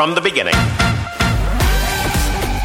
from the beginning.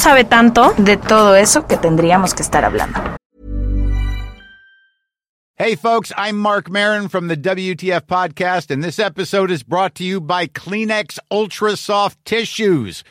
sabe tanto. de todo eso que tendríamos que estar hablando. Hey, folks, I'm Mark Marin from the WTF Podcast, and this episode is brought to you by Kleenex Ultra Soft Tissues,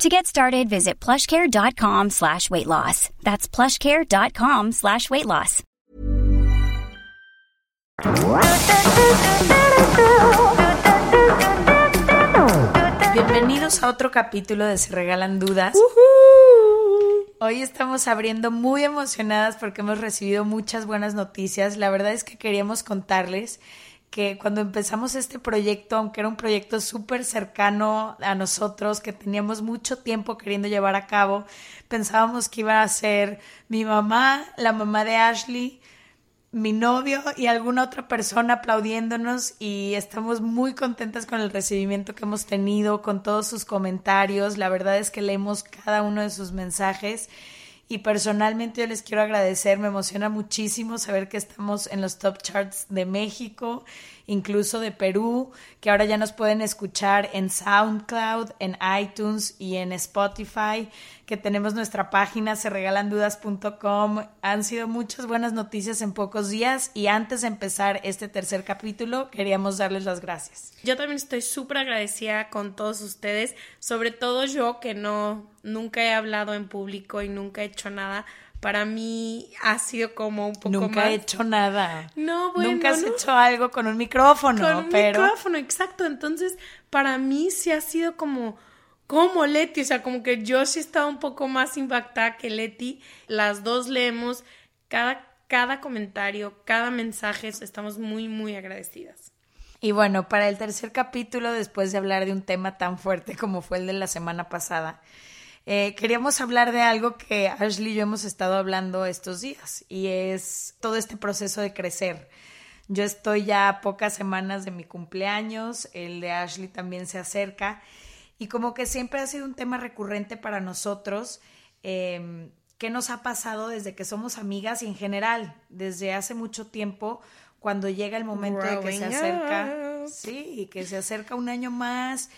To get started, visit plushcare.com slash weight loss. That's plushcare.com slash weight loss. Bienvenidos a otro capítulo de Se Regalan Dudas. Hoy estamos abriendo muy emocionadas porque hemos recibido muchas buenas noticias. La verdad es que queríamos contarles que cuando empezamos este proyecto, aunque era un proyecto súper cercano a nosotros, que teníamos mucho tiempo queriendo llevar a cabo, pensábamos que iba a ser mi mamá, la mamá de Ashley, mi novio y alguna otra persona aplaudiéndonos y estamos muy contentas con el recibimiento que hemos tenido, con todos sus comentarios. La verdad es que leemos cada uno de sus mensajes y personalmente yo les quiero agradecer, me emociona muchísimo saber que estamos en los top charts de México, incluso de Perú, que ahora ya nos pueden escuchar en SoundCloud, en iTunes y en Spotify, que tenemos nuestra página serregalandudas.com. Han sido muchas buenas noticias en pocos días y antes de empezar este tercer capítulo queríamos darles las gracias. Yo también estoy súper agradecida con todos ustedes, sobre todo yo que no, nunca he hablado en público y nunca he hecho nada. Para mí ha sido como un poco Nunca más... he hecho nada. No, bueno, Nunca has no. hecho algo con un micrófono, con un pero micrófono, exacto. Entonces, para mí sí ha sido como, como Leti, o sea, como que yo sí estaba un poco más impactada que Leti. Las dos leemos cada, cada comentario, cada mensaje, estamos muy, muy agradecidas. Y bueno, para el tercer capítulo, después de hablar de un tema tan fuerte como fue el de la semana pasada, eh, queríamos hablar de algo que Ashley y yo hemos estado hablando estos días y es todo este proceso de crecer. Yo estoy ya a pocas semanas de mi cumpleaños, el de Ashley también se acerca y como que siempre ha sido un tema recurrente para nosotros. Eh, ¿Qué nos ha pasado desde que somos amigas y en general, desde hace mucho tiempo, cuando llega el momento de que se acerca, up. sí, y que se acerca un año más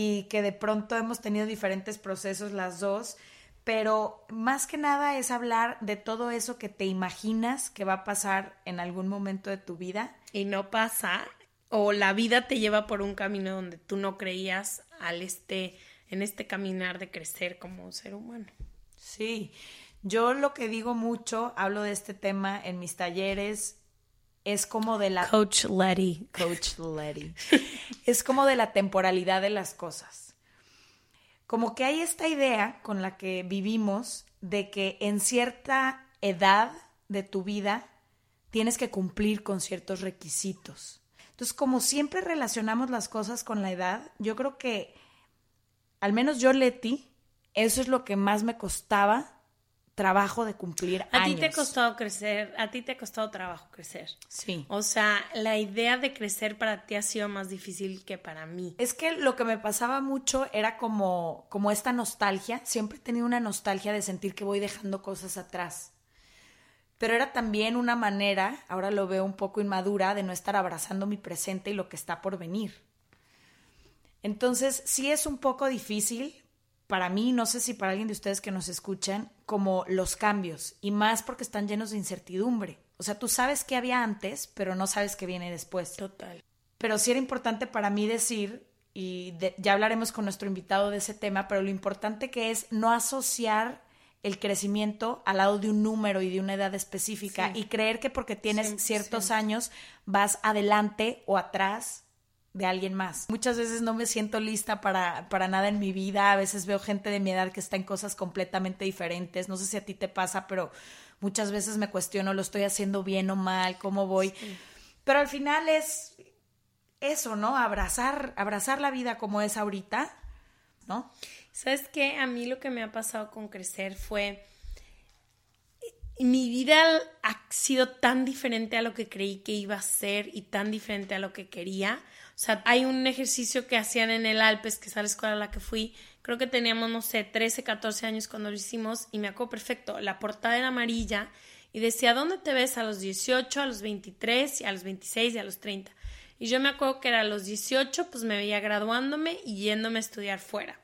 y que de pronto hemos tenido diferentes procesos las dos, pero más que nada es hablar de todo eso que te imaginas que va a pasar en algún momento de tu vida. Y no pasa, o la vida te lleva por un camino donde tú no creías al este, en este caminar de crecer como ser humano. Sí, yo lo que digo mucho, hablo de este tema en mis talleres, es como de la... Coach Letty. Coach Letty. es como de la temporalidad de las cosas. Como que hay esta idea con la que vivimos de que en cierta edad de tu vida tienes que cumplir con ciertos requisitos. Entonces, como siempre relacionamos las cosas con la edad, yo creo que, al menos yo, Leti, eso es lo que más me costaba trabajo de cumplir A ti años. te ha costado crecer, a ti te ha costado trabajo crecer. Sí. O sea, la idea de crecer para ti ha sido más difícil que para mí. Es que lo que me pasaba mucho era como, como esta nostalgia. Siempre he tenido una nostalgia de sentir que voy dejando cosas atrás. pero era también una manera, ahora lo veo un poco inmadura, de no estar abrazando mi presente y lo que está por venir. Entonces, sí es un poco difícil para mí, no sé si para alguien de ustedes que nos escuchan, como los cambios, y más porque están llenos de incertidumbre. O sea, tú sabes qué había antes, pero no sabes qué viene después. Total. Pero sí era importante para mí decir, y ya hablaremos con nuestro invitado de ese tema, pero lo importante que es no asociar el crecimiento al lado de un número y de una edad específica y creer que porque tienes ciertos años vas adelante o atrás de alguien más. Muchas veces no me siento lista para, para nada en mi vida, a veces veo gente de mi edad que está en cosas completamente diferentes, no sé si a ti te pasa, pero muchas veces me cuestiono, lo estoy haciendo bien o mal, cómo voy. Pero al final es eso, ¿no? Abrazar, abrazar la vida como es ahorita, ¿no? ¿Sabes qué? A mí lo que me ha pasado con crecer fue mi vida ha sido tan diferente a lo que creí que iba a ser y tan diferente a lo que quería. O sea, hay un ejercicio que hacían en el Alpes, que es la escuela a la que fui. Creo que teníamos, no sé, 13, 14 años cuando lo hicimos y me acuerdo perfecto. La portada era amarilla y decía, ¿dónde te ves a los 18, a los 23, y a los 26 y a los 30? Y yo me acuerdo que era a los 18, pues me veía graduándome y yéndome a estudiar fuera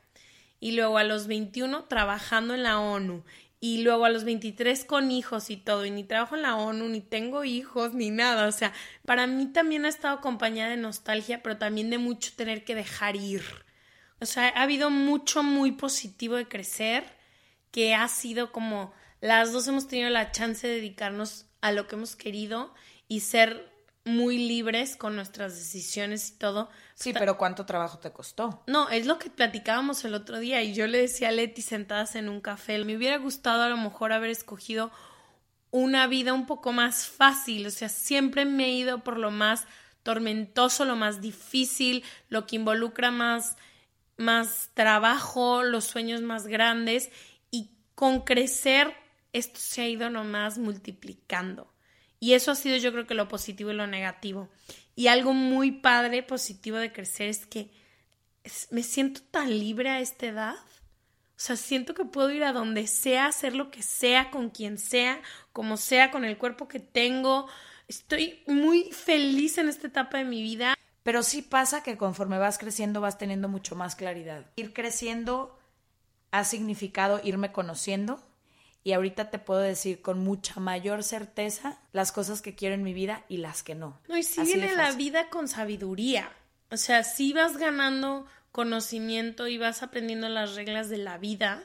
y luego a los 21 trabajando en la ONU y luego a los 23 con hijos y todo, y ni trabajo en la ONU, ni tengo hijos, ni nada. O sea, para mí también ha estado acompañada de nostalgia, pero también de mucho tener que dejar ir. O sea, ha habido mucho muy positivo de crecer, que ha sido como las dos hemos tenido la chance de dedicarnos a lo que hemos querido y ser muy libres con nuestras decisiones y todo. Sí, pero ¿cuánto trabajo te costó? No, es lo que platicábamos el otro día y yo le decía a Leti sentadas en un café, me hubiera gustado a lo mejor haber escogido una vida un poco más fácil, o sea, siempre me he ido por lo más tormentoso, lo más difícil, lo que involucra más más trabajo, los sueños más grandes y con crecer esto se ha ido nomás multiplicando. Y eso ha sido yo creo que lo positivo y lo negativo. Y algo muy padre, positivo de crecer es que me siento tan libre a esta edad. O sea, siento que puedo ir a donde sea, hacer lo que sea, con quien sea, como sea, con el cuerpo que tengo. Estoy muy feliz en esta etapa de mi vida. Pero sí pasa que conforme vas creciendo vas teniendo mucho más claridad. Ir creciendo ha significado irme conociendo, y ahorita te puedo decir con mucha mayor certeza las cosas que quiero en mi vida y las que no. No, y si viene la vida con sabiduría. O sea, si vas ganando conocimiento y vas aprendiendo las reglas de la vida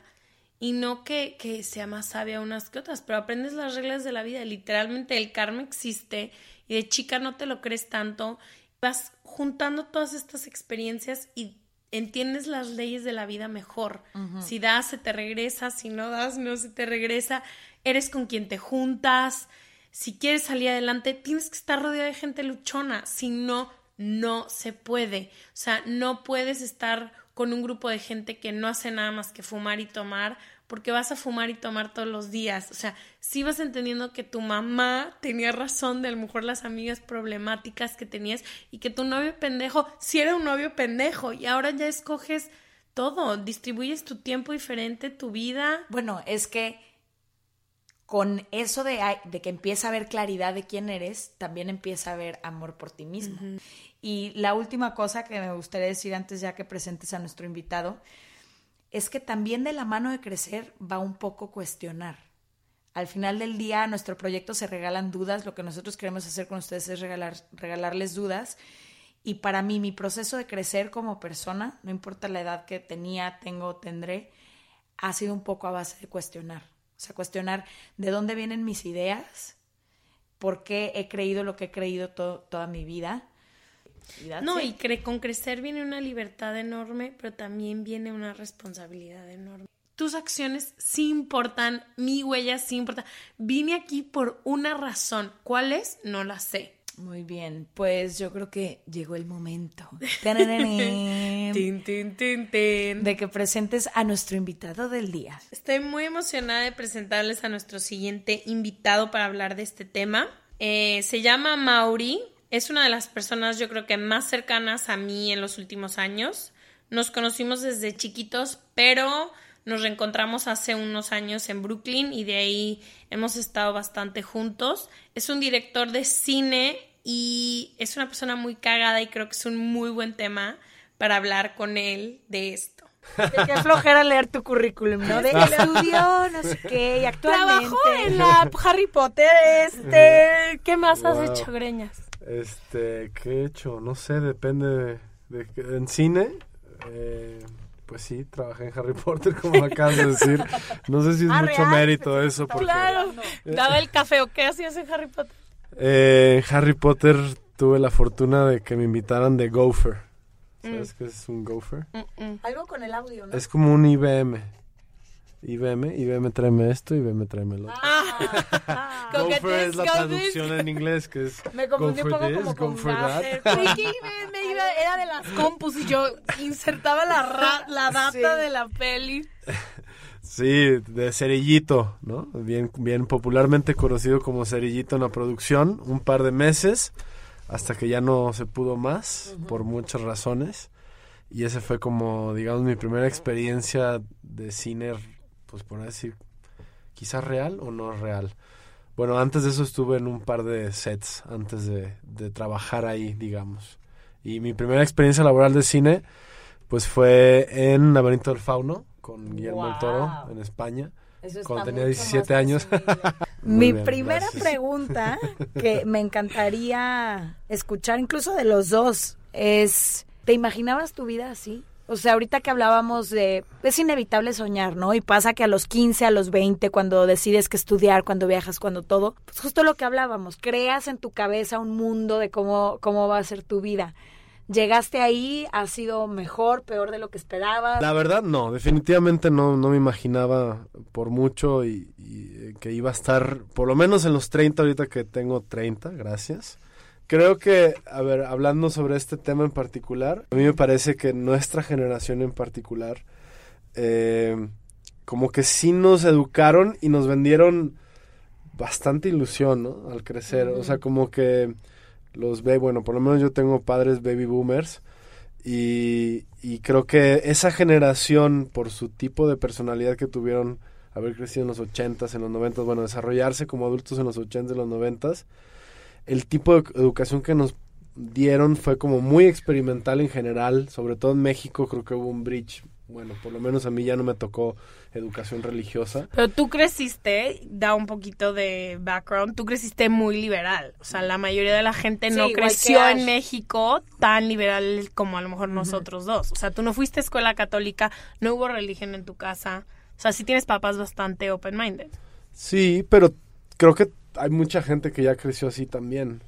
y no que, que sea más sabia unas que otras, pero aprendes las reglas de la vida. Literalmente el karma existe y de chica no te lo crees tanto. Vas juntando todas estas experiencias y entiendes las leyes de la vida mejor. Si das, se te regresa, si no das, no se te regresa. Eres con quien te juntas. Si quieres salir adelante, tienes que estar rodeado de gente luchona. Si no, no se puede. O sea, no puedes estar con un grupo de gente que no hace nada más que fumar y tomar porque vas a fumar y tomar todos los días. O sea, si vas entendiendo que tu mamá tenía razón de a lo mejor las amigas problemáticas que tenías y que tu novio pendejo si era un novio pendejo y ahora ya escoges todo, distribuyes tu tiempo diferente, tu vida. Bueno, es que con eso de, de que empieza a haber claridad de quién eres, también empieza a haber amor por ti mismo. Y la última cosa que me gustaría decir antes ya que presentes a nuestro invitado, es que también de la mano de crecer va un poco cuestionar. Al final del día, nuestro proyecto se regalan dudas. Lo que nosotros queremos hacer con ustedes es regalar, regalarles dudas. Y para mí, mi proceso de crecer como persona, no importa la edad que tenía, tengo tendré, ha sido un poco a base de cuestionar. O sea, cuestionar de dónde vienen mis ideas, por qué he creído lo que he creído toda mi vida no, y con crecer viene una libertad enorme, pero también viene una responsabilidad enorme. Tus acciones sí importan, mi huella sí importa. Vine aquí por una razón. ¿Cuál es? No la sé. Muy bien, pues yo creo que llegó el momento de que presentes a nuestro invitado del día. Estoy muy emocionada de presentarles a nuestro siguiente invitado para hablar de este tema. Eh, se llama Mauri, es una de las personas yo creo que más cercanas a mí en los últimos años. Nos conocimos desde chiquitos, pero Nos reencontramos hace unos años en Brooklyn y de ahí hemos estado bastante juntos. Es un director de cine y es una persona muy cagada y creo que es un muy buen tema para hablar con él de esto. Qué flojera leer tu currículum, ¿no? De estudio, no sé qué, y actualmente... Trabajó en la Harry Potter, este... ¿Qué más has Wow. hecho, Greñas? Este, ¿qué he hecho? No sé, depende de... de- en cine, eh, pues sí, trabajé en Harry Potter, como acabas de decir. No sé si es Ah, mucho real, mérito eso, porque... Claro, daba el café o qué hacías en Harry Potter. Eh, en Harry Potter tuve la fortuna de que me invitaran de Gopher. ¿Sabes qué es un Gopher? Algo con el audio, ¿no? Es como un IBM. IBM, IBM tráeme esto, IBM tráeme lo otro. Ah. Go this, es la traducción this. en inglés, que es Me go confundí un for poco this, como go con for that. Me, me iba, era de las compus y yo insertaba la, ra- la data Sí. de la peli. Sí, de Cerillito, ¿no? Bien, bien popularmente conocido como Cerillito en la producción, un par de meses, hasta que ya no se pudo más, por muchas razones. Y ese fue como, digamos, mi primera experiencia de cine, pues por decir, quizás real o no real. Bueno, antes de eso estuve en un par de sets, antes de, de trabajar ahí, digamos. Y mi primera experiencia laboral de cine, pues fue en Laberinto del Fauno, con Guillermo del Toro, Wow. en España. Eso Cuando tenía mucho 17 más años. Mi bien, primera gracias. pregunta, que me encantaría escuchar incluso de los dos, es, ¿te imaginabas tu vida así? O sea, ahorita que hablábamos de, es inevitable soñar, ¿no? Y pasa que a los 15, a los 20, cuando decides que estudiar, cuando viajas, cuando todo, pues justo lo que hablábamos, creas en tu cabeza un mundo de cómo, cómo va a ser tu vida. ¿Llegaste ahí? ¿Ha sido mejor, peor de lo que esperabas? La verdad, no, definitivamente no, no me imaginaba por mucho y, y, eh, que iba a estar por lo menos en los 30 ahorita que tengo 30, gracias. Creo que, a ver, hablando sobre este tema en particular, a mí me parece que nuestra generación en particular, eh, como que sí nos educaron y nos vendieron bastante ilusión, ¿no? Al crecer, o sea, como que los ve, bueno, por lo menos yo tengo padres baby boomers y, y creo que esa generación, por su tipo de personalidad que tuvieron, haber crecido en los 80s, en los 90s, bueno, desarrollarse como adultos en los 80s, en los 90s, el tipo de educación que nos dieron fue como muy experimental en general, sobre todo en México creo que hubo un bridge, bueno, por lo menos a mí ya no me tocó educación religiosa. Pero tú creciste, da un poquito de background, tú creciste muy liberal. O sea, la mayoría de la gente Sí, no creció en México tan liberal como a lo mejor nosotros dos. O sea, tú no fuiste a escuela católica, no hubo religión en tu casa. O sea, sí tienes papás bastante open-minded. Sí, pero creo que hay mucha gente que ya creció así también.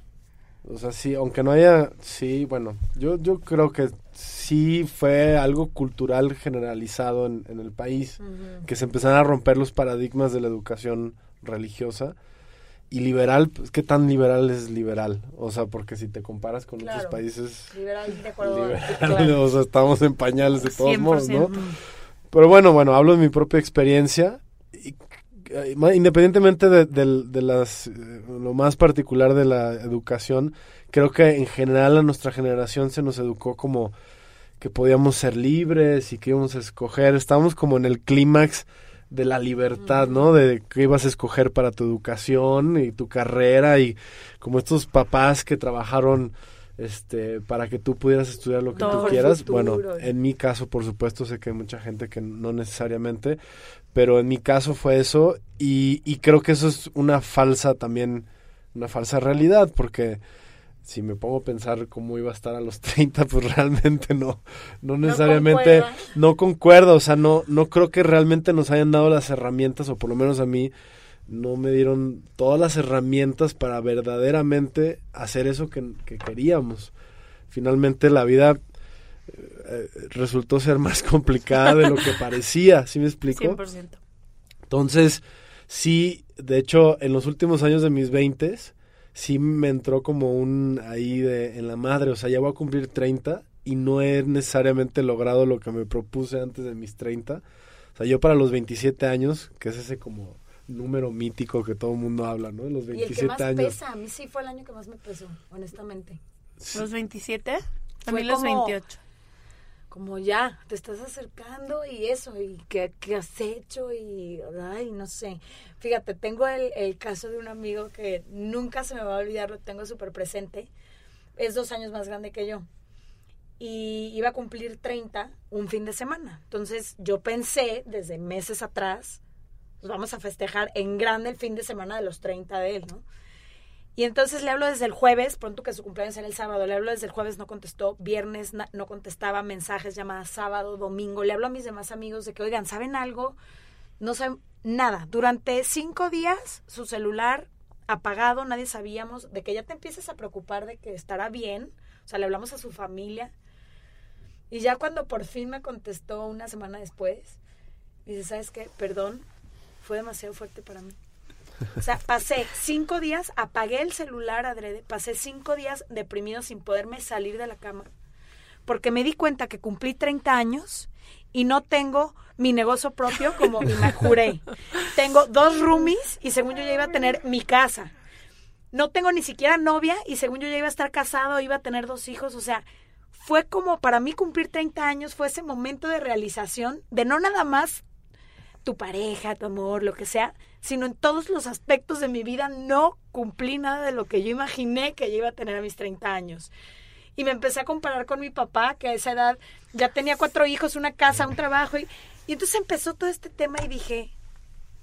O sea, sí, aunque no haya, sí, bueno, yo, yo creo que sí fue algo cultural generalizado en, en el país, que se empezaron a romper los paradigmas de la educación religiosa. Y liberal, pues, ¿qué tan liberal es liberal? O sea, porque si te comparas con Claro. otros países, Liberal, de acuerdo. liberal, claro. o sea, estamos en pañales de todos modos, ¿no? 100%. Pero bueno, bueno, hablo de mi propia experiencia. Eh, independientemente de, las, eh, lo más particular de la educación, creo que en general a nuestra generación se nos educó como que podíamos ser libres y que íbamos a escoger. Estábamos como en el clímax de la libertad, ¿no? De que ibas a escoger para tu educación y tu carrera y como estos papás que trabajaron este para que tú pudieras estudiar lo que Todo tú quieras. Bueno, en mi caso, por supuesto, sé que hay mucha gente que no necesariamente, pero en mi caso fue eso y, y creo que eso es una falsa también, una falsa realidad, porque si me pongo a pensar cómo iba a estar a los 30, pues realmente no, no necesariamente, concuerda. no concuerdo, o sea, no, no creo que realmente nos hayan dado las herramientas, o por lo menos a mí, no me dieron todas las herramientas para verdaderamente hacer eso que, que queríamos. Finalmente la vida eh, resultó ser más complicada de lo que parecía, ¿sí me explico? 100%. Entonces, sí, de hecho, en los últimos años de mis veintes, sí me entró como un ahí de en la madre, o sea, ya voy a cumplir 30 y no he necesariamente logrado lo que me propuse antes de mis 30. O sea, yo para los 27 años, que es ese como número mítico que todo el mundo habla, ¿no? Los Y el 27 que más años. pesa, a mí sí fue el año que más me pesó, honestamente. ¿Los 27? A Fue mí los como- 28. como ya, te estás acercando y eso, y qué, qué has hecho, y ay, no sé. Fíjate, tengo el, el caso de un amigo que nunca se me va a olvidar, lo tengo súper presente. Es dos años más grande que yo. Y iba a cumplir 30 un fin de semana. Entonces yo pensé desde meses atrás, vamos a festejar en grande el fin de semana de los 30 de él, ¿no? Y entonces le hablo desde el jueves, pronto que su cumpleaños era el sábado, le hablo desde el jueves, no contestó, viernes no contestaba, mensajes, llamadas sábado, domingo, le hablo a mis demás amigos de que, oigan, ¿saben algo? No saben nada. Durante cinco días su celular apagado, nadie sabíamos, de que ya te empiezas a preocupar de que estará bien, o sea, le hablamos a su familia. Y ya cuando por fin me contestó una semana después, dice, ¿sabes qué? Perdón, fue demasiado fuerte para mí. O sea, pasé cinco días, apagué el celular adrede, pasé cinco días deprimido sin poderme salir de la cama, porque me di cuenta que cumplí 30 años y no tengo mi negocio propio como me juré. Tengo dos roomies y según yo ya iba a tener mi casa. No tengo ni siquiera novia y según yo ya iba a estar casado, iba a tener dos hijos, o sea, fue como para mí cumplir 30 años, fue ese momento de realización de no nada más tu pareja, tu amor, lo que sea, sino en todos los aspectos de mi vida no cumplí nada de lo que yo imaginé que yo iba a tener a mis 30 años. Y me empecé a comparar con mi papá, que a esa edad ya tenía cuatro hijos, una casa, un trabajo. Y, entonces empezó todo este tema y dije,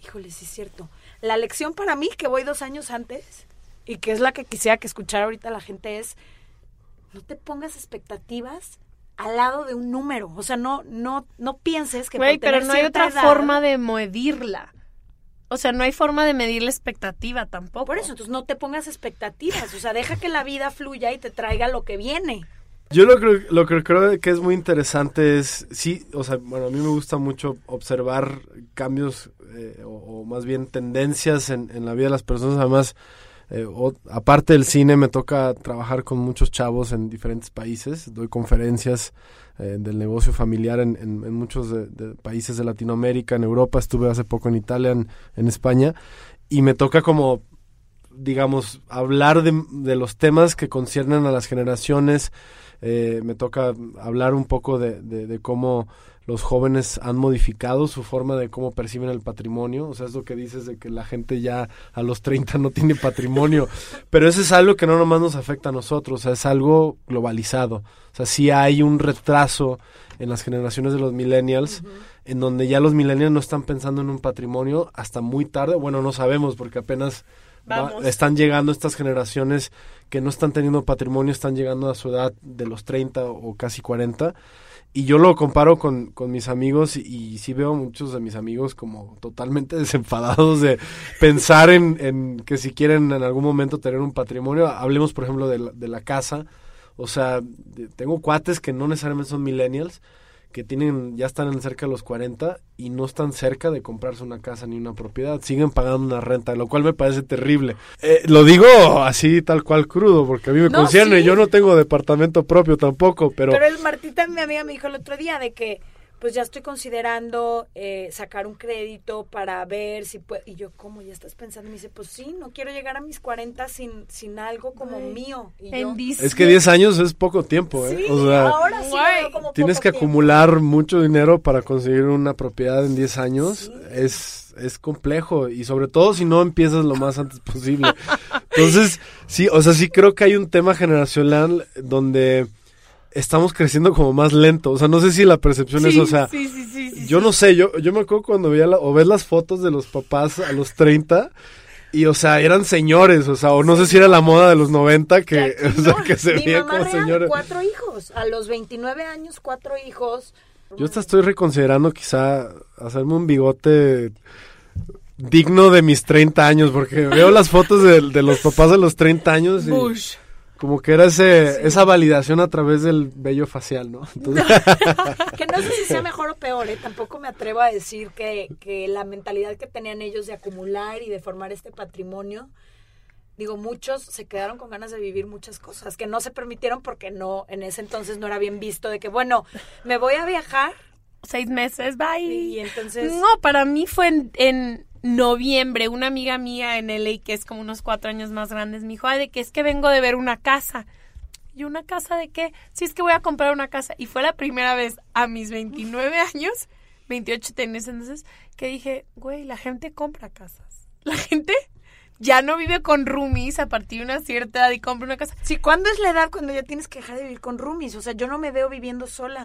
híjole, sí es cierto. La lección para mí, que voy dos años antes, y que es la que quisiera que escuchara ahorita la gente, es no te pongas expectativas al lado de un número. O sea, no, no, no pienses que Güey, pero no hay otra edad- forma de medirla. O sea, no hay forma de medir la expectativa tampoco. Por eso, entonces no te pongas expectativas. O sea, deja que la vida fluya y te traiga lo que viene. Yo lo, creo, lo que creo que es muy interesante es, sí, o sea, bueno, a mí me gusta mucho observar cambios eh, o, o más bien tendencias en, en la vida de las personas. Además, eh, o- aparte del cine, me toca trabajar con muchos chavos en diferentes países. Doy conferencias eh, del negocio familiar en, en- en muchos de- países de Latinoamérica, en Europa. Estuve hace poco en Italia, en, en España. Y me toca como digamos, hablar de, los temas que conciernen a las generaciones. Eh, me toca hablar un poco de cómo los jóvenes han modificado su forma de cómo perciben el patrimonio. O sea, es lo que dices de que la gente ya a los 30 no tiene patrimonio. Pero eso es algo que no nomás nos afecta a nosotros, o sea, es algo globalizado. O sea, sí hay un retraso en las generaciones de los millennials, en donde ya los millennials no están pensando en un patrimonio hasta muy tarde. Bueno, no sabemos porque apenas va- están llegando estas generaciones que no están teniendo patrimonio, están llegando a su edad de los 30 o casi 40. Y yo lo comparo con, con mis amigos y, y sí veo muchos de mis amigos como totalmente desenfadados de pensar en, en que si quieren en algún momento tener un patrimonio. Hablemos, por ejemplo, de la, casa. O sea, tengo cuates que no necesariamente son millennials, que tienen ya están en cerca de los 40 y no están cerca de comprarse una casa ni una propiedad, siguen pagando una renta, lo cual me parece terrible. Eh, lo digo así tal cual crudo, porque a mí me No, concierne, sí. yo no tengo departamento propio tampoco, pero, Pero el Martita, mi amiga, me dijo el otro día de que pues ya estoy considerando eh, sacar un crédito para ver si puedo. Y yo, ¿cómo? ¿Ya estás pensando? Y me dice, pues sí, no quiero llegar a mis 40 sin, sin algo como mío. Y yo, En es que 10 años es poco tiempo, ¿eh? sí, o sea, ahora sí como tienes poco que tiempo. acumular mucho dinero para conseguir una propiedad en 10 años. Es, es complejo y sobre todo si no empiezas lo más antes posible. Entonces, sí, o sea, sí creo que hay un tema generacional donde estamos creciendo como más lento. O sea, no sé si la percepción es, o sea, sí, sí, yo no sé, yo, yo me acuerdo cuando veía la- o ves las fotos de los papás a los 30 y, o sea, eran señores, o sea, o no sé si era la moda de los 90 que, o sea, No, que se mamá como señores. cuatro hijos. A los 29 años, cuatro hijos. Yo hasta estoy reconsiderando quizá hacerme un bigote digno de mis 30 años, porque veo las fotos de, de los papás de los 30 años y Bush. Como que era ese, esa validación a través del vello facial, ¿no? Entonces, Que no sé si sea mejor o peor, ¿eh? Tampoco me atrevo a decir que, que la mentalidad que tenían ellos de acumular y de formar este patrimonio, digo, muchos se quedaron con ganas de vivir muchas cosas que no se permitieron porque no, en ese entonces no era bien visto de que, bueno, me voy a viajar Seis meses, bye. y entonces... No, para mí fue en, en noviembre. Una amiga mía en LA, que es como unos cuatro años más grandes, me dijo, ay, de que es que vengo de ver una casa. ¿y una casa de qué? Sí, es que voy a comprar una casa. Y fue la primera vez a mis 29 años, 28 tenés entonces, que dije, güey, la gente compra casas. La gente ya no vive con roomies a partir de una cierta edad y compra una casa. Sí, ¿cuándo es la edad cuando ya tienes que dejar de vivir con roomies? O sea, yo no me veo viviendo sola.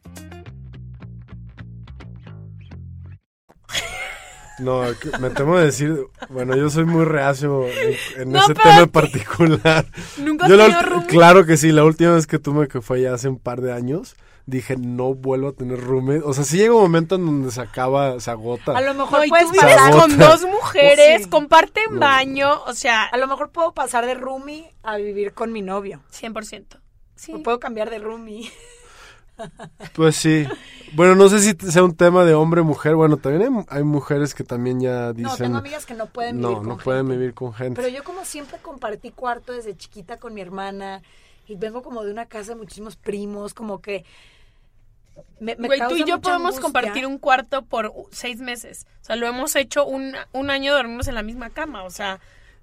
No, me temo de decir, bueno, yo soy muy reacio en, en ese tema en particular. ¿Nunca has Yo la? Claro que sí, la última vez que tuve que fue ya hace un par de años, dije, no vuelvo a tener roommate. O sea, sí llega un momento en donde se acaba, se agota. A lo mejor No, puedes pasar, con dos mujeres, Sí. comparten No. baño, o sea, a lo mejor puedo pasar de roomie a vivir con mi novio. 100%. Sí. O puedo cambiar de roomie. Pues sí. Bueno, no sé si sea un tema de hombre-mujer. Bueno, también hay, hay mujeres que también ya No, dicen... tengo amigas que no pueden vivir no, con no pueden gente. vivir con gente. Pero yo como siempre compartí cuarto desde chiquita con mi hermana y vengo como de una casa de muchísimos primos, como que me, me Güey, tú y yo podemos angustia. compartir un cuarto por seis meses. O sea, lo hemos hecho un, un año dormimos en la misma cama. O sea,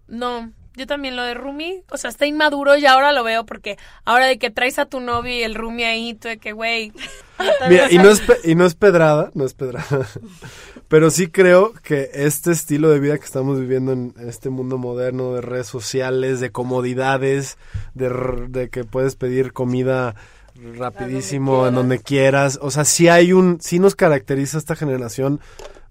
no. Yo también lo de roomie, o sea, está inmaduro y ahora lo veo porque ahora de que traes a tu novio y el roomie ahí, tú de que, güey, Mira, y no, es pe- y no es pedrada, no es pedrada, pero sí creo que este estilo de vida que estamos viviendo en este mundo moderno de redes sociales, de comodidades, de, de que puedes pedir comida rapidísimo en donde quieras, o sea, sí hay un, sí nos caracteriza esta generación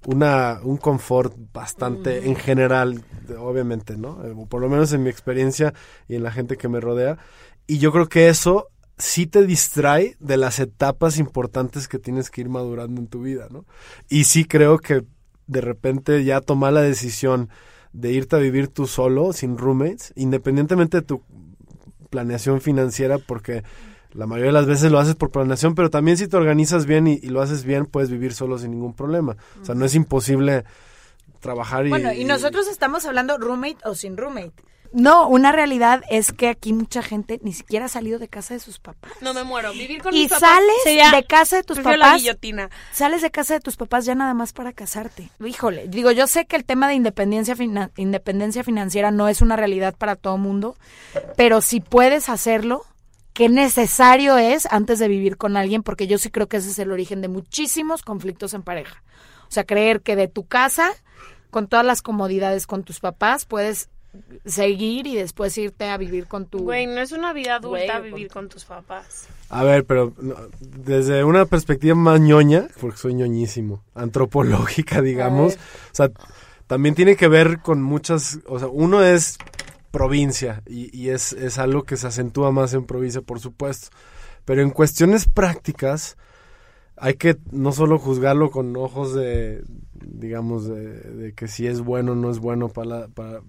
una, un confort bastante en general, obviamente, ¿no? Eh, Por lo menos en mi experiencia y en la gente que me rodea, y yo creo que eso sí te distrae de las etapas importantes que tienes que ir madurando en tu vida, ¿no? Y sí creo que de repente ya tomar la decisión de irte a vivir tú solo, sin roommates, independientemente de tu planeación financiera, porque la mayoría de las veces lo haces por planeación, pero también si te organizas bien y, y lo haces bien, puedes vivir solo sin ningún problema. O sea, no es imposible trabajar y... Bueno, y nosotros estamos hablando roommate o sin roommate. No, una realidad es que aquí mucha gente ni siquiera ha salido de casa de sus papás. no me muero. Vivir con Y mis papás sales sería- de casa de tus prefiero la papás. guillotina. Sales de casa de tus papás ya nada más para casarte. Híjole, digo, yo sé que el tema de independencia, fina- independencia financiera no es una realidad para todo mundo, pero si puedes hacerlo, qué necesario es antes de vivir con alguien, porque yo sí creo que ese es el origen de muchísimos conflictos en pareja. O sea, creer que de tu casa, con todas las comodidades con tus papás, puedes seguir y después irte a vivir con tu... Güey, no es una vida adulta Güey, vivir con tus papás. A ver, pero no, desde una perspectiva más ñoña, porque soy ñoñísimo, antropológica, digamos, o sea, también tiene que ver con muchas, o sea, uno es provincia y, y es, es algo que se acentúa más en provincia, por supuesto, pero en cuestiones prácticas hay que no solo juzgarlo con ojos de, digamos, de, de que si es bueno o no es bueno para, la- para...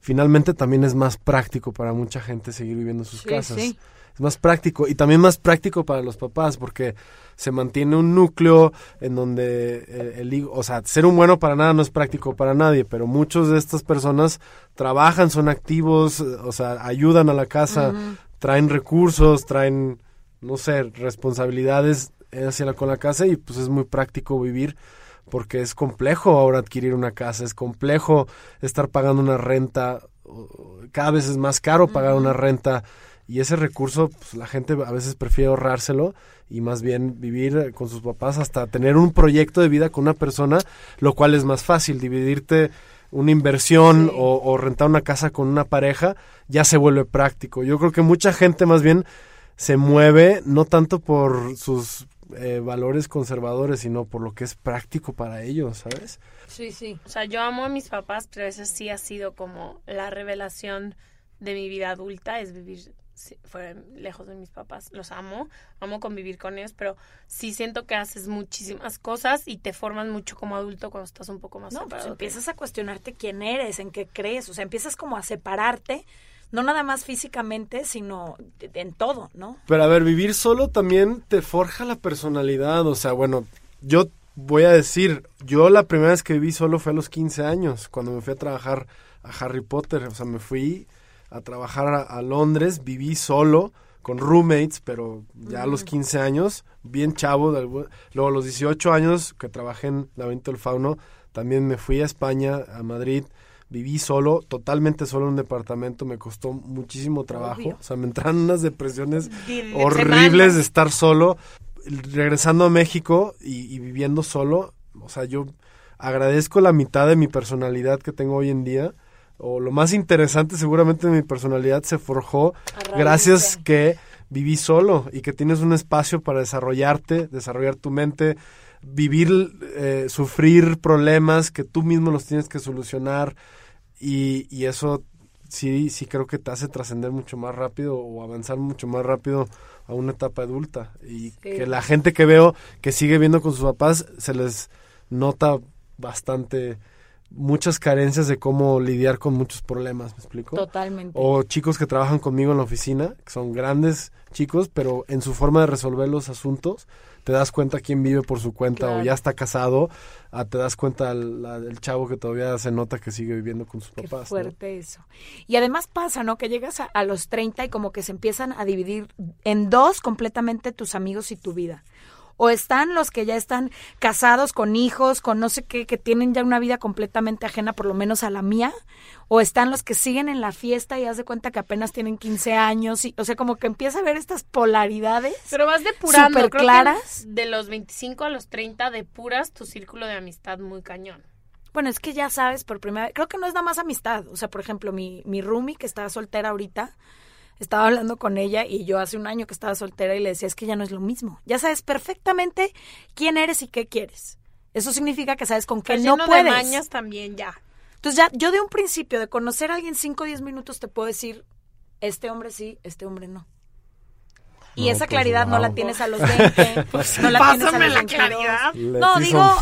Finalmente también es más práctico para mucha gente seguir viviendo en sus Sí, casas. sí. Es más práctico y también más práctico para los papás porque se mantiene un núcleo en donde eh, el, hijo- o sea, ser un bueno para nada no es práctico para nadie, pero muchos de estas personas trabajan, son activos, o sea, ayudan a la casa, traen recursos, traen, no sé, responsabilidades hacia la, con la casa y pues es muy práctico vivir porque es complejo ahora adquirir una casa, es complejo estar pagando una renta, cada vez es más caro pagar una renta y ese recurso pues, la gente a veces prefiere ahorrárselo y más bien vivir con sus papás hasta tener un proyecto de vida con una persona, lo cual es más fácil, dividirte una inversión o, o rentar una casa con una pareja ya se vuelve práctico. Yo creo que mucha gente más bien se mueve no tanto por sus eh, valores conservadores, sino por lo que es práctico para ellos, ¿sabes? Sí, sí. O sea, yo amo a mis papás, pero esa sí ha sido como la revelación de mi vida adulta, es vivir sí, fuera, lejos de mis papás. Los amo, amo convivir con ellos, pero sí siento que haces muchísimas cosas y te formas mucho como adulto cuando estás un poco más No, pues separado. empiezas a cuestionarte quién eres, en qué crees, o sea, empiezas como a separarte, no nada más físicamente, sino en todo, ¿no? Pero a ver, vivir solo también te forja la personalidad. O sea, bueno, yo voy a decir, yo la primera vez que viví solo fue a los 15 años, cuando me fui a trabajar a Harry Potter. O sea, me fui a trabajar a, a Londres, viví solo con roommates, pero ya a los 15 años, bien chavo. Luego a los 18 años que trabajé en Laberinto del Fauno, también me fui a España, a Madrid. Viví solo, totalmente solo en un departamento, me costó muchísimo trabajo. Obvio. O sea, me entraron unas depresiones De- de horribles de estar solo, regresando a México y, y viviendo solo. O sea, yo agradezco la mitad de mi personalidad que tengo hoy en día. O lo más interesante seguramente de mi personalidad se forjó gracias que viví solo y que tienes un espacio para desarrollarte, desarrollar tu mente, vivir, eh, sufrir problemas que tú mismo los tienes que solucionar y, y eso sí, sí creo que te hace trascender mucho más rápido o avanzar mucho más rápido a una etapa adulta. Y que la gente que veo que sigue viendo con sus papás se les nota bastante muchas carencias de cómo lidiar con muchos problemas, ¿me explico? Totalmente. O chicos que trabajan conmigo en la oficina, que son grandes chicos, pero en su forma de resolver los asuntos, te das cuenta quién vive por su cuenta o ya está casado, ah, te das cuenta el, la- el chavo que todavía se nota que sigue viviendo con sus Qué papás. ¿no? fuerte eso. Y además pasa, ¿no? Que llegas a, a los 30 y como que se empiezan a dividir en dos completamente tus amigos y tu vida. O están los que ya están casados con hijos, con no sé qué, que tienen ya una vida completamente ajena, por lo menos a la mía. O están los que siguen en la fiesta y haz de cuenta que apenas tienen 15 años. Y, o sea, como que empieza a ver estas polaridades. Pero vas depurando, creo que de los 25 a los 30 depuras tu círculo de amistad muy cañón. Bueno, es que ya sabes, por primera vez, creo que no es nada más amistad. O sea, por ejemplo, mi, mi roomie que está soltera ahorita, estaba hablando con ella y yo hace un año que estaba soltera y le decía, es que ya no es lo mismo. Ya sabes perfectamente quién eres y qué quieres. Eso significa que sabes con qué no puedes. de mañas también ya. Entonces ya, yo de un principio, de conocer a alguien 5 o 10 minutos, te puedo decir, este hombre sí, este hombre no. Y No, esa pues, claridad no wow. la tienes a los 20, no la tienes a los la 22. claridad. No, digo-.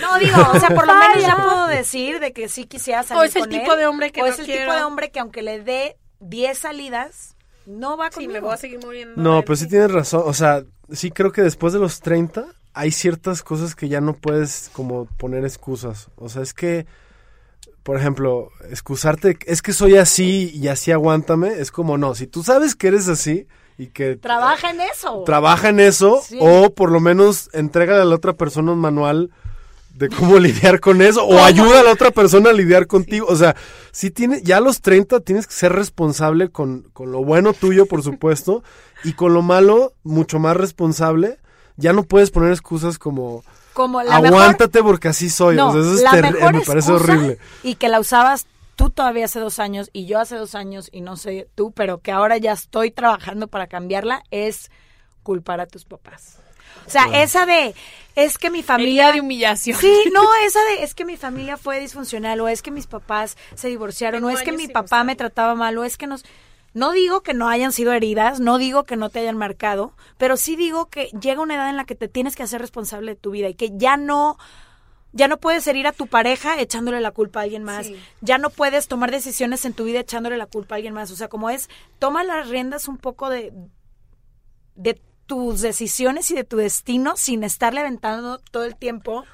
No, digo, o sea, por lo menos ya puedo decir de que sí quisiera salir O es el con tipo él, de hombre que o no es el quiero. tipo de hombre que aunque le dé 10 salidas, no va Sí, conmigo. me voy a seguir muriendo. No, pero sí tienes razón. O sea, sí creo que después de los 30 hay ciertas cosas que ya no puedes como poner excusas. O sea, es que, por ejemplo, excusarte, es que soy así y así aguántame, es como no. Si tú sabes que eres así y que Trabaja en eso. trabaja en eso Sí. o por lo menos entrégale a la otra persona un manual de cómo lidiar con eso o ayuda a la otra persona a lidiar contigo. O sea, si tiene, ya a los 30 tienes que ser responsable con, con lo bueno tuyo, por supuesto, y con lo malo, mucho más responsable. Ya no puedes poner excusas como, Como la aguántate porque así soy. No, o sea, eso es la terri- mejor me parece horrible. Y que la usabas tú todavía hace dos años y yo hace dos años y no sé tú, pero que ahora ya estoy trabajando para cambiarla, es culpar a tus papás. O sea, esa de, es que mi familia... De humillación. Sí, no, esa de, es que mi familia fue disfuncional, o es que mis papás se divorciaron, o es que mi papá me trataba mal, o es que nos... No digo que no hayan sido heridas, no digo que no te hayan marcado, pero sí digo que llega una edad en la que te tienes que hacer responsable de tu vida y que ya no ya no puedes herir a tu pareja echándole la culpa a alguien más. Sí. Ya no puedes tomar decisiones en tu vida echándole la culpa a alguien más. O sea, como es, toma las riendas un poco de, de tus decisiones y de tu destino sin estarle aventando todo el tiempo,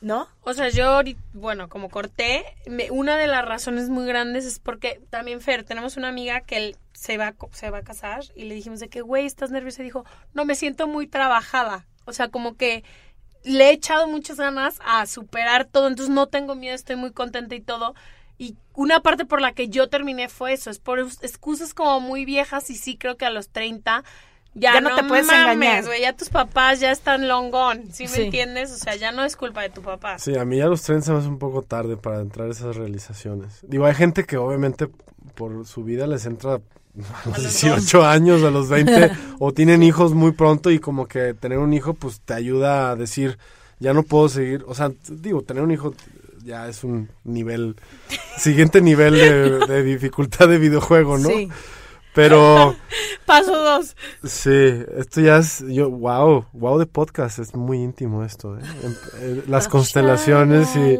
¿no? O sea, yo bueno, como corté, me- una de las razones muy grandes es porque también Fer, tenemos una amiga que él se va, se va a casar y le dijimos de que, güey, estás nerviosa y dijo, no, me siento muy trabajada. O sea, como que le he echado muchas ganas a superar todo, entonces no tengo miedo, estoy muy contenta y todo. Y una parte por la que yo terminé fue eso, es por us- excusas como muy viejas y sí creo que a los 30 ya, Ya no te puedes mames, engañar. güey, ya tus papás ya están long gone, ¿sí me Sí. entiendes? O sea, ya no es culpa de tu papá. Sí, a mí a los 30 se me hace un poco tarde para entrar a esas realizaciones. Digo, hay gente que obviamente por su vida les entra a los 18 años, a los 20, o tienen hijos muy pronto y como que tener un hijo pues te ayuda a decir, ya no puedo seguir, o sea, digo, tener un hijo ya es un nivel, siguiente nivel de, de dificultad de videojuego, ¿no? Sí. Pero Paso dos. sí, esto ya es, yo, wow, wow de podcast, es muy íntimo esto, ¿eh? Em- eh, las constelaciones y...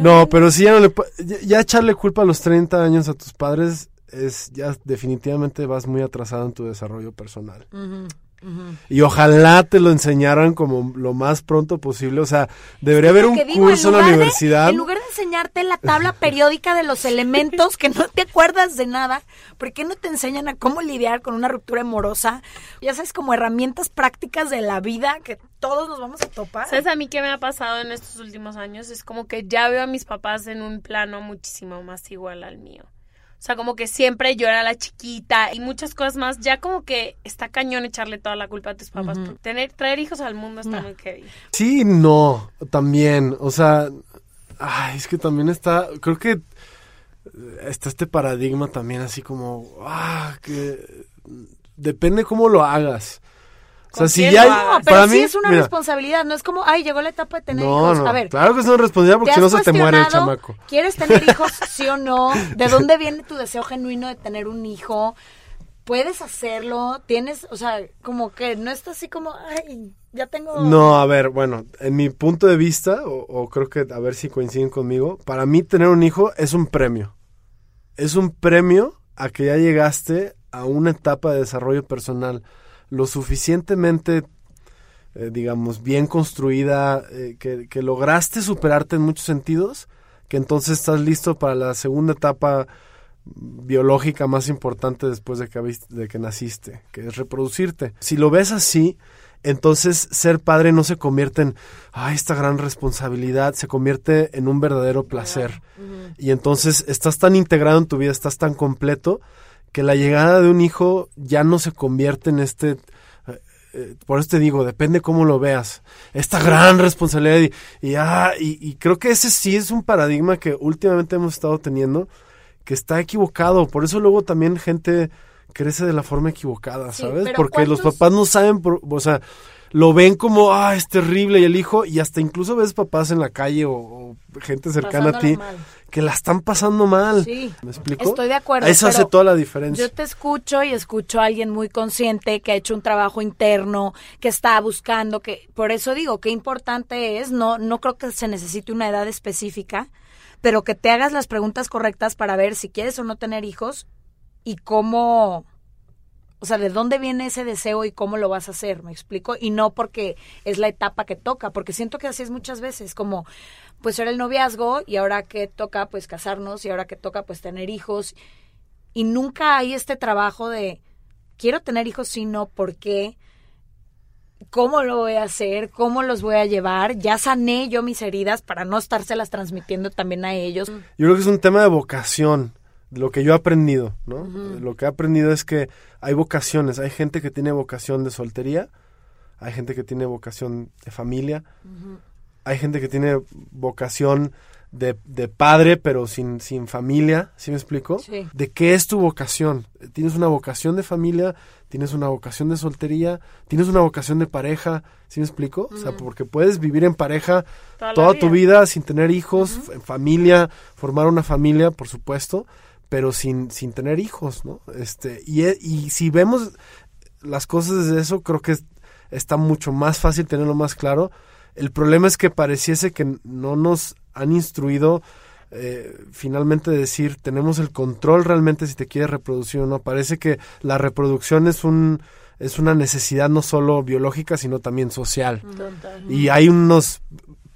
No, pero sí ya no le ya, ya echarle culpa a los 30 años a tus padres es ya definitivamente vas muy atrasado en tu desarrollo personal. Y ojalá te lo enseñaran como lo más pronto posible, o sea, debería haber un digo, curso en la de- universidad. en lugar de enseñarte la tabla periódica de los elementos que no te acuerdas de nada, ¿por qué no te enseñan a cómo lidiar con una ruptura amorosa? Ya sabes, como herramientas prácticas de la vida que todos nos vamos a topar. ¿Sabes a mí qué me ha pasado en estos últimos años? Es como que ya veo a mis papás en un plano muchísimo más igual al mío. O sea, como que siempre yo era la chiquita y muchas cosas más. Ya como que está cañón echarle toda la culpa a tus papás. porque Tener, traer hijos al mundo está muy heavy. Sí, no, también, o sea, ay, es que también está, creo que está este paradigma también así como, ah, que depende cómo lo hagas. O sea, ¿Con si ya hay-? No, pero para sí mí, es una mira, responsabilidad, no es como, ay, llegó la etapa de tener no, hijos. no, A ver, claro que es una responsabilidad porque ¿te si no se te muere el chamaco. ¿Quieres tener hijos, sí o no? ¿De dónde viene tu deseo genuino de tener un hijo? ¿Puedes hacerlo? ¿Tienes, o sea, como que no está así como, ay, ya tengo... No, a ver, bueno, en mi punto de vista, o, o creo que a ver si coinciden conmigo, para mí tener un hijo es un premio. Es un premio a que ya llegaste a una etapa de desarrollo personal lo suficientemente, eh, digamos, bien construida, eh, que, que lograste superarte en muchos sentidos, que entonces estás listo para la segunda etapa biológica más importante después de que, de que naciste, que es reproducirte. Si lo ves así, entonces ser padre no se convierte en ah, esta gran responsabilidad, se convierte en un verdadero placer. Y entonces estás tan integrado en tu vida, estás tan completo, que la llegada de un hijo ya no se convierte en este... eh, eh, por eso te digo, depende cómo lo veas. Esta gran responsabilidad y, y, ah, y, y creo que ese sí es un paradigma que últimamente hemos estado teniendo que está equivocado. Por eso luego también gente crece de la forma equivocada, ¿sabes? Porque los ¿cuántos- papás no saben, por- o sea, lo ven como, ah, es terrible y el hijo, y hasta incluso ves papás en la calle o, o gente cercana a ti mal. que la están pasando mal. Sí, ¿Me explico? estoy de acuerdo, Eso hace toda la diferencia. Yo te escucho y escucho a alguien muy consciente que ha hecho un trabajo interno, que está buscando, que por eso digo, qué importante es, no no creo que se necesite una edad específica, pero que te hagas las preguntas correctas para ver si quieres o no tener hijos y cómo o sea, de dónde viene ese deseo y cómo lo vas a hacer, ¿me explico? Y no porque es la etapa que toca, porque siento que así es muchas veces, como pues era el noviazgo y ahora que toca pues casarnos y ahora que toca pues tener hijos y nunca hay este trabajo de quiero tener hijos, sino por qué, cómo lo voy a hacer, cómo los voy a llevar. Ya sané yo mis heridas para no estárselas transmitiendo también a ellos. Yo creo que es un tema de vocación, lo que yo he aprendido, ¿no? Lo que he aprendido es que hay vocaciones, hay gente que tiene vocación de soltería, hay gente que tiene vocación de familia, hay gente que tiene vocación de, de padre, pero sin, sin familia, ¿sí me explico? Sí. ¿De qué es tu vocación? ¿Tienes una vocación de familia? ¿Tienes una vocación de soltería? ¿Tienes una vocación de pareja? ¿Sí me explico? O sea, porque puedes vivir en pareja Toda tu vida. sin tener hijos, en familia, formar una familia, por supuesto, pero sin, sin tener hijos, ¿no? Este, y, e- y si vemos las cosas desde eso, creo que es- está mucho más fácil tenerlo más claro. El problema es que pareciese que no nos han instruido eh, finalmente decir tenemos el control realmente si te quieres reproducir o no. Parece que la reproducción es un es una necesidad no solo biológica sino también social. Y hay unos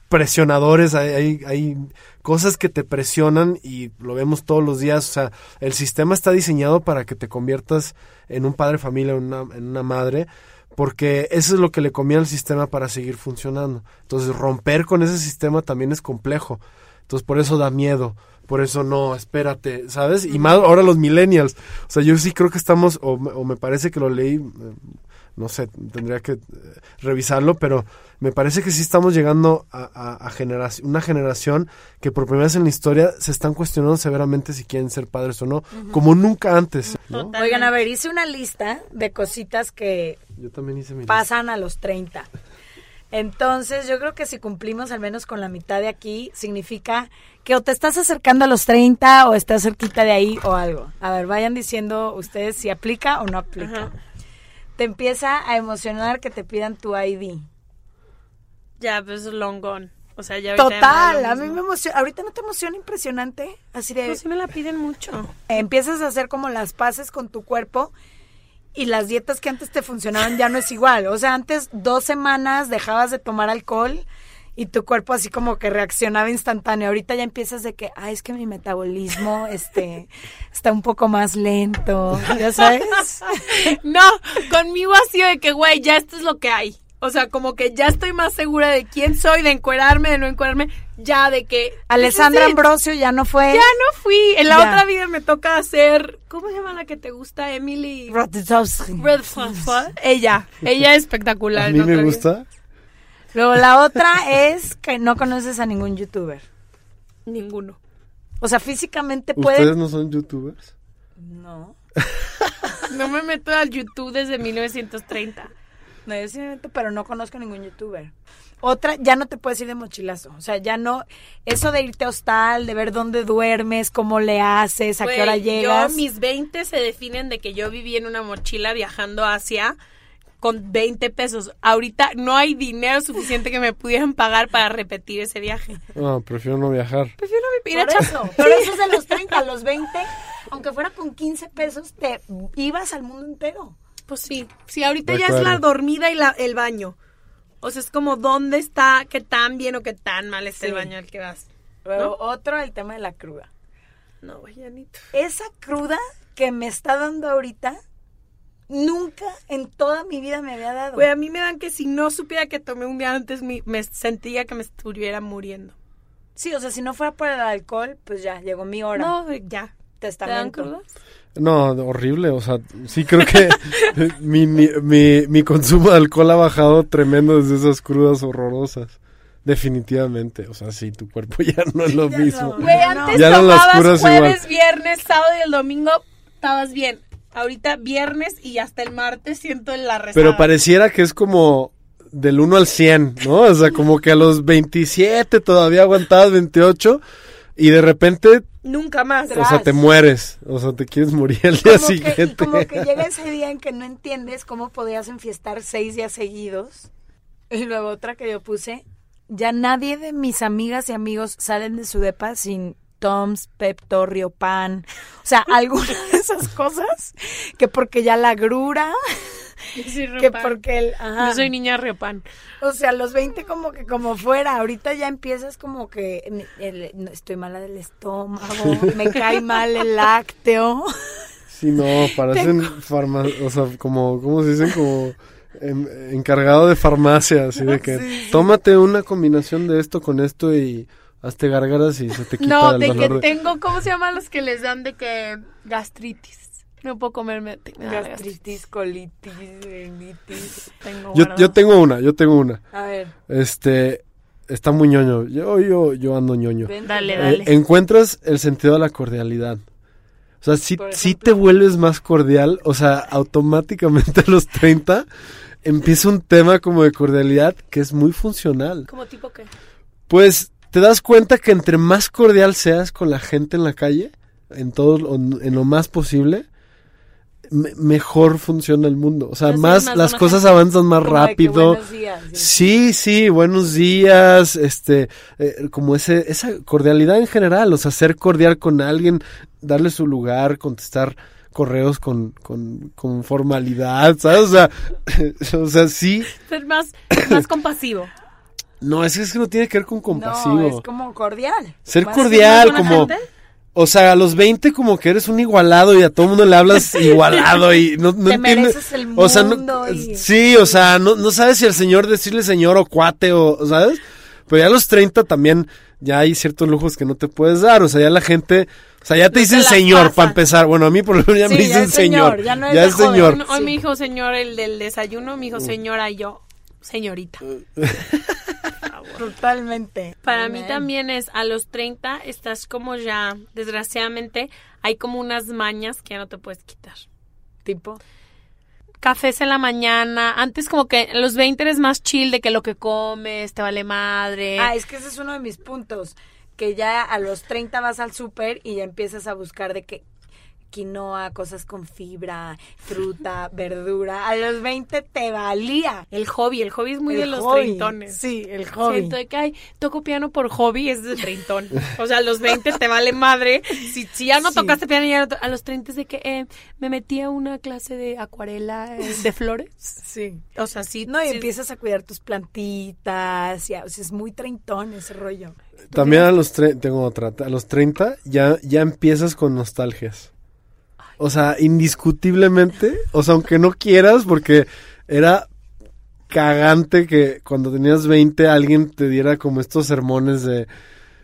presionadores, hay, hay, cosas que te presionan y lo vemos todos los días. O sea, el sistema está diseñado para que te conviertas en un padre familia, una, en una madre, porque eso es lo que le conviene al sistema para seguir funcionando. Entonces, romper con ese sistema también es complejo. Entonces, por eso da miedo. Por eso no, espérate, ¿sabes? Y más ahora los millennials. O sea, yo sí creo que estamos, o, o me parece que lo leí, eh, no sé, tendría que eh, revisarlo, pero me parece que sí estamos llegando a, a, a generac- una generación que por primera vez en la historia se están cuestionando severamente si quieren ser padres o no, como nunca antes. ¿no? Oigan, a ver, hice una lista de cositas que Yo también hice mi lista. pasan a los 30. Entonces, yo creo que si cumplimos al menos con la mitad de aquí, significa que o te estás acercando a los 30 o estás cerquita de ahí o algo. A ver, vayan diciendo ustedes si aplica o no aplica. Ajá. Te empieza a emocionar que te pidan tu ID. Ya, pues long gone. O sea, ya Total, no a mí me emociona. Ahorita no te emociona impresionante. Así de. Pues sí me la piden mucho. empiezas a hacer como las paces con tu cuerpo y las dietas que antes te funcionaban ya no es igual. O sea, antes dos semanas dejabas de tomar alcohol y tu cuerpo así como que reaccionaba instantáneo. Ahorita ya empiezas de que, ay, es que mi metabolismo este está un poco más lento, ya sabes. No, conmigo ha sido de que, güey, ya esto es lo que hay. O sea, como que ya estoy más segura de quién soy, de encuerarme, de no encuerarme. Ya de que. Alessandra. Ambrosio ya no fue. Ya no fui. En la Ya. otra vida me toca hacer. ¿Cómo se llama la que te gusta? Emily. Ella. Ella es espectacular. A en mí otra me vida. Luego la otra es que no conoces a ningún youtuber. Ninguno. O sea, físicamente ¿Ustedes pueden. no son youtubers? No. No me meto al YouTube desde 1930. No, yo sí me meto, pero no conozco ningún youtuber. Otra, ya no te puedes ir de mochilazo. O sea, ya no. Eso de irte a hostal, de ver dónde duermes, cómo le haces, a qué hora llegas. Yo, mis 20 se definen de que yo viví en una mochila viajando hacia con 20 pesos. Ahorita no hay dinero suficiente que me pudieran pagar para repetir ese viaje. No, prefiero no viajar. Prefiero ir a Por eso. Pero eso es de los 30, a los 20, aunque fuera con 15 pesos, te ibas al mundo entero. Pues sí. Sí, ahorita De ya es la dormida y la, el baño. O sea, es como dónde está, qué tan bien o qué tan mal está el baño al que vas. Luego, otro, el tema de la cruda. No, güey, ya ni tú. Esa cruda que me está dando ahorita, nunca en toda mi vida me había dado. Güey, a mí me dan que si no supiera que tomé un día antes, mi- me sentía que me estuviera muriendo. Sí, o sea, si no fuera por el alcohol, pues ya, llegó mi hora. No, ya. ¿Te dan testamento. No, horrible, o sea, sí creo que mi, mi, mi, mi consumo de alcohol ha bajado tremendo desde esas crudas horrorosas. Definitivamente, o sea, sí, tu cuerpo ya no es lo mismo. Güey, antes Ya no las tomabas curas jueves, igual. viernes, sábado y el domingo, estabas bien. Ahorita viernes y hasta el martes siento la resaca. Pero pareciera que es como del 1 al 100, ¿no? O sea, como que a los 27 todavía aguantabas 28 y de repente, Nunca más. o sea, te mueres, o sea, te quieres morir al día Como que, y siguiente. como que llega ese día en que no entiendes cómo podías enfiestar seis días seguidos. Y luego otra que yo puse, ya nadie de mis amigas y amigos salen de su depa sin Toms, Pepto, Riopan. O sea, alguna de esas cosas que porque ya la grura, Sí, que porque el... ajá. Yo soy niña Riopan. O sea, los 20 como que como fuera, ahorita ya empiezas como que el- el- no, estoy mala del estómago, me cae mal el lácteo. Sí, no, parecen farma, o sea, como, ¿cómo se dicen? Como encargado de farmacia, así de que tómate una combinación de esto con esto y hazte gárgaras y se te quita No, el de que dolor de... tengo, ¿cómo se llaman los que les dan de que gastritis? No puedo comerme. me Gastritis, colitis, rinitis. Tengo Yo, yo tengo una, yo tengo una. A ver, Este, está muy ñoño. Yo, yo, yo ando ñoño. ven. Dale, Eh, dale. encuentras el sentido de la cordialidad. O sea, si, si te vuelves más cordial, o sea, automáticamente a los 30 empieza un tema como de cordialidad que es muy funcional. ¿Cómo tipo qué? Pues te das cuenta que entre más cordial seas con la gente en la calle, en todo, lo- en lo más posible, me- mejor funciona el mundo. O sea, más, más las cosas gente. avanzan más Como rápido. buenos días, sí. Sí, sí, buenos días, este, eh, como ese, esa cordialidad en general, o sea, ser cordial con alguien, darle su lugar, contestar correos con, con, con formalidad, ¿sabes? O sea, o sea, sí, Ser más, más compasivo. No, es que, es que no tiene que ver con compasivo. No, es como cordial. Ser cordial, como, gente? o sea, a los 20 como que eres un igualado y a todo el mundo le hablas igualado y no, no Te entiendes. mereces el o sea, no- mundo y- sí, o sea, no, no sabes si el señor decirle señor o cuate o, ¿sabes? Pero ya a los 30 también ya hay ciertos lujos que no te puedes dar, o sea, ya la gente, o sea, ya te No dicen te señor para empezar. Bueno, a mí por lo menos ya Sí, me dicen señor, señor. ya no es ya de es joven. señor. Hoy, hoy Sí. me dijo señor el del desayuno, me dijo señora y yo, señorita. Totalmente. Para mí también es a los 30 estás como ya, desgraciadamente, hay como unas mañas que ya no te puedes quitar. Tipo. Cafés en la mañana, antes como que a los 20 eres más chill de que lo que comes te vale madre. Ah, es que ese es uno de mis puntos. Que ya a los 30 vas al súper y ya empiezas a buscar de que quinoa, cosas con fibra, fruta, verdura. A los 20 te valía. el hobby, el hobby es muy El de los hobby. treintones. Sí, el hobby. Siento de que, ay, toco piano por hobby, es de treintón. O sea, a los 20 te vale madre. Si, si ya no Sí. tocaste piano, ya no to- a los 30 es de que eh, me metí a una clase de acuarela eh, de flores. Sí. O sea, sí. No, y sí- empiezas a cuidar tus plantitas. Ya, o sea, es muy treintón ese rollo. También a los 30, tengo otra, a los 30 ya, ya empiezas con nostalgias. O sea, indiscutiblemente, o sea, aunque no quieras, porque era cagante que cuando tenías 20 alguien te diera como estos sermones de...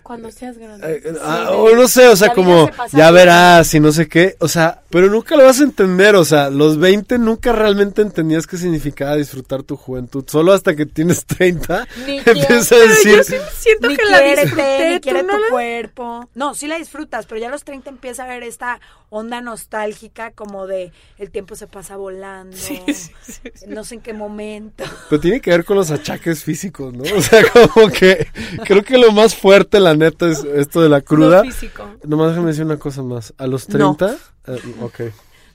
Cuando seas grande. eh, ah, o no sé, o sea, la como se ya verás y no sé qué, o sea, pero nunca lo vas a entender, o sea, los 20 nunca realmente entendías qué significaba disfrutar tu juventud, solo hasta que tienes 30 Ni empiezas a decir, Yo sí siento ni que la quiérete, disfruté. ni ¿tú quiere no tu la- cuerpo. No, sí la disfrutas, pero ya a los 30 empieza a ver esta onda nostálgica como de el tiempo se pasa volando. No sé en qué momento. Pero tiene que ver con los achaques físicos, ¿no? O sea, como que creo que lo más fuerte, la neta, es esto de la cruda. Lo físico. Nomás déjame decir una cosa más. A los No. 30, eh, ok.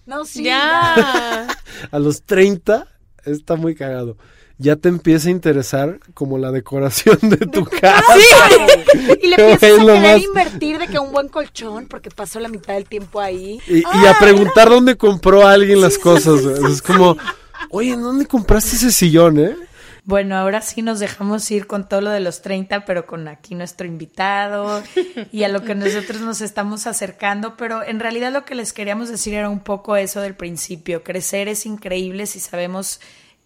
No, sí. Ya. A los 30 está muy cagado. Ya te empieza a interesar como la decoración de tu casa. Y le empiezas a querer más- invertir de que un buen colchón, porque pasó la mitad del tiempo ahí. Y, y a preguntar dónde compró alguien las cosas. Es como, oye, ¿en ¿dónde compraste ese sillón, eh? Bueno, ahora sí nos dejamos ir con todo lo de los 30, pero con aquí nuestro invitado y a lo que nosotros nos estamos acercando, pero en realidad lo que les queríamos decir era un poco eso del principio, crecer es increíble si sabemos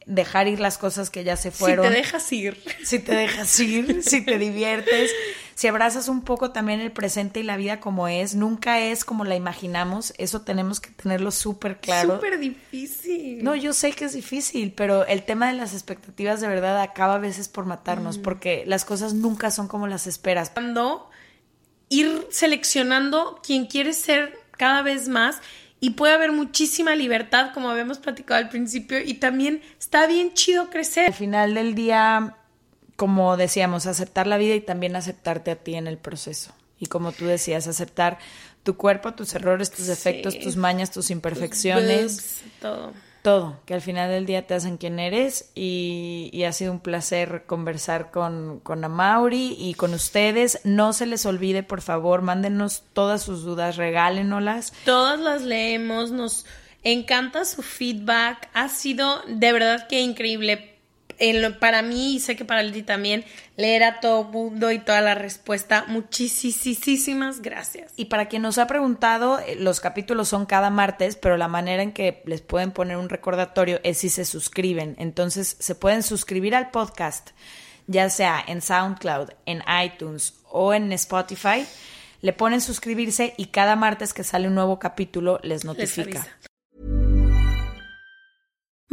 dejar ir las cosas que ya se fueron. Si te dejas ir. si te dejas ir, si te diviertes, si abrazas un poco también el presente y la vida como es, nunca es como la imaginamos, eso tenemos que tenerlo súper claro. Súper difícil. No, yo sé que es difícil, pero el tema de las expectativas de verdad acaba a veces por matarnos, porque las cosas nunca son como las esperas. Cuando ir seleccionando quién quieres ser cada vez más y puede haber muchísima libertad, como habíamos platicado al principio, y también está bien chido Al crecer. final del día, como decíamos, aceptar la vida y también aceptarte a ti en el proceso. Y como tú decías, aceptar tu cuerpo, tus errores, tus defectos, tus mañas, tus imperfecciones. Todo. todo, que al final del día te hacen quien eres y, y ha sido un placer conversar con, con Amauri y con ustedes. No se les olvide, por favor, mándenos todas sus dudas, regálenoslas. Todas las leemos, nos encanta su feedback, ha sido de verdad que increíble. Para mí, y sé que para Leti también, leer a todo mundo y toda la respuesta. Muchísimas gracias. Y para quien nos ha preguntado, eh, los capítulos son cada martes, pero la manera en que les pueden poner un recordatorio es si se suscriben. Entonces, se pueden suscribir al podcast, ya sea en SoundCloud, en iTunes o en Spotify. Le ponen suscribirse y cada martes que sale un nuevo capítulo les notifica.